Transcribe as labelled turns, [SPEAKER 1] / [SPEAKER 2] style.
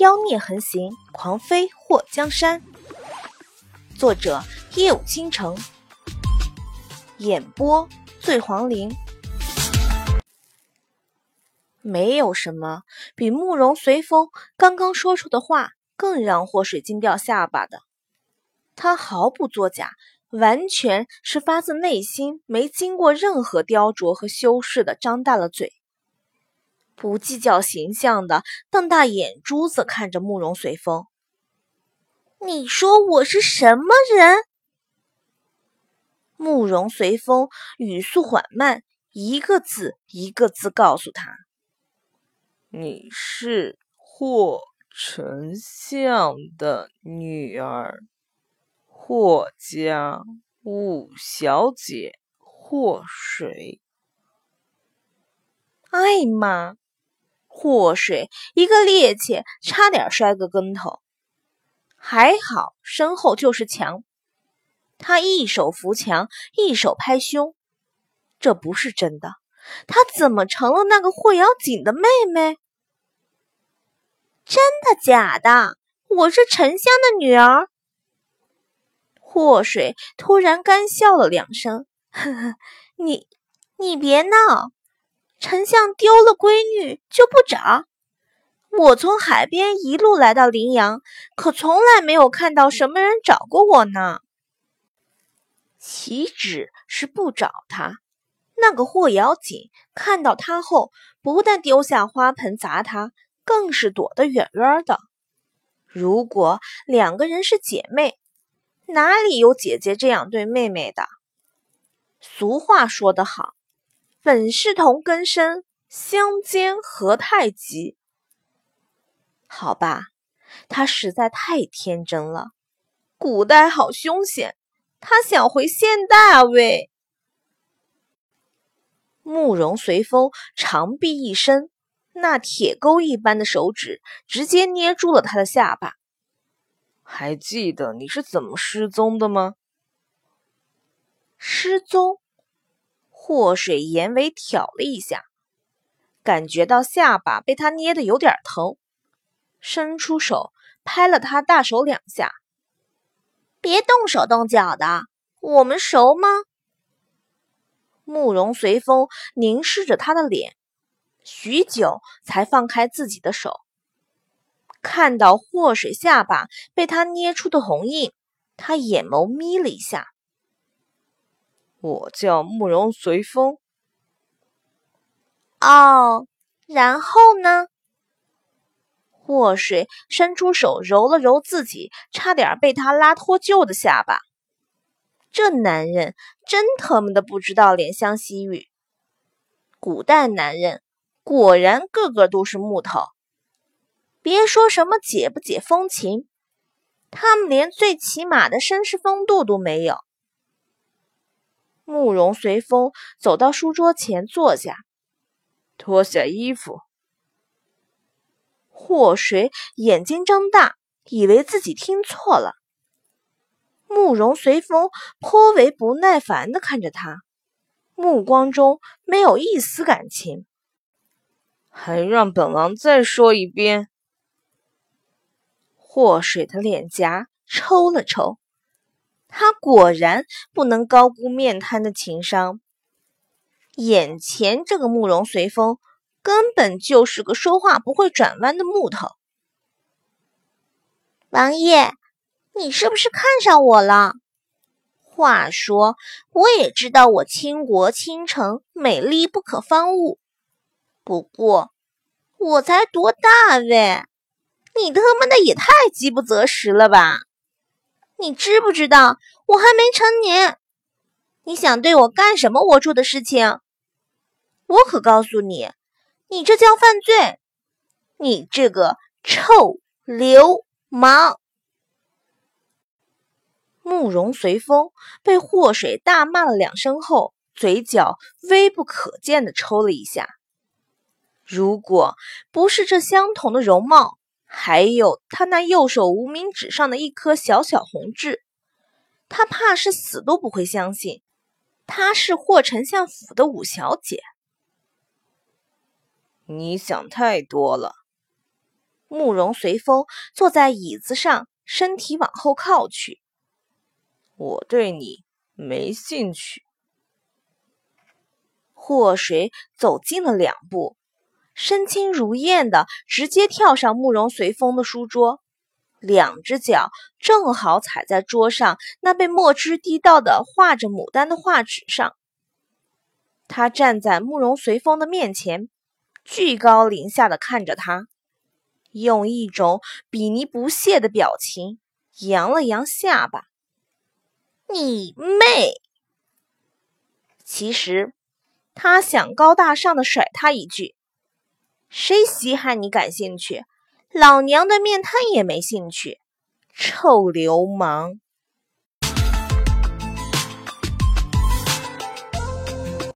[SPEAKER 1] 妖孽横行，狂飞祸江山。作者：夜舞倾城，演播：醉黄林。没有什么比慕容随风刚刚说出的话更让祸水惊掉下巴的。他毫不作假，完全是发自内心，没经过任何雕琢和修饰的，张大了嘴。不计较形象的瞪大眼珠子看着慕容随风，你说我是什么人？慕容随风语速缓慢，一个字一个字告诉他：“
[SPEAKER 2] 你是霍丞相的女儿，霍家五小姐霍水。”
[SPEAKER 1] 哎妈！祸水一个趔趄，差点摔个跟头，还好身后就是墙。他一手扶墙，一手拍胸，这不是真的。他怎么成了那个霍瑶锦的妹妹？真的假的？我是沉香的女儿。祸水突然干笑了两声，呵呵，你你别闹。丞相丢了闺女就不找？我从海边一路来到临阳，可从来没有看到什么人找过我呢。岂止是不找他，那个霍瑶锦看到他后，不但丢下花盆砸他，更是躲得远远的。如果两个人是姐妹，哪里有姐姐这样对妹妹的？俗话说得好。本是同根生，相煎何太急？好吧，他实在太天真了。古代好凶险，他想回现代啊！喂！慕容随风长臂一伸，那铁钩一般的手指直接捏住了他的下巴。
[SPEAKER 2] 还记得你是怎么失踪的吗？
[SPEAKER 1] 失踪？祸水眼尾挑了一下，感觉到下巴被他捏得有点疼，伸出手拍了他大手两下。别动手动脚的，我们熟吗？慕容随风凝视着他的脸，许久才放开自己的手。看到祸水下巴被他捏出的红印，他眼眸眯了一下。
[SPEAKER 2] 我叫慕容随风。
[SPEAKER 1] 哦，然后呢？祸水伸出手揉了揉自己差点被他拉脱臼的下巴。这男人真他妈的不知道怜香惜玉。古代男人果然个个都是木头。别说什么解不解风情，他们连最起码的绅士风度都没有。慕容随风走到书桌前坐下，
[SPEAKER 2] 脱下衣服。
[SPEAKER 1] 祸水眼睛睁大，以为自己听错了。慕容随风颇为不耐烦的看着他，目光中没有一丝感情。
[SPEAKER 2] 还让本王再说一遍。
[SPEAKER 1] 祸水的脸颊抽了抽。他果然不能高估面瘫的情商。眼前这个慕容随风根本就是个说话不会转弯的木头。王爷，你是不是看上我了？话说，我也知道我倾国倾城，美丽不可方物。不过，我才多大喂？你他妈的也太饥不择食了吧！你知不知道我还没成年？你想对我干什么龌龊的事情？我可告诉你，你这叫犯罪！你这个臭流氓！慕容随风被祸水大骂了两声后，嘴角微不可见的抽了一下。如果不是这相同的容貌，还有他那右手无名指上的一颗小小红痣，他怕是死都不会相信，她是霍丞相府的五小姐。
[SPEAKER 2] 你想太多了。
[SPEAKER 1] 慕容随风坐在椅子上，身体往后靠去。
[SPEAKER 2] 我对你没兴趣。
[SPEAKER 1] 祸水走近了两步，身轻如燕的直接跳上慕容随风的书桌，两只脚正好踩在桌上那被墨汁滴到的画着牡丹的画纸上。他站在慕容随风的面前，居高临下的看着他。用一种鄙夷不屑的表情扬了扬下巴：“你妹！”其实他想高大上的甩他一句：“谁稀罕你感兴趣？老娘对面瘫也没兴趣，臭流氓！”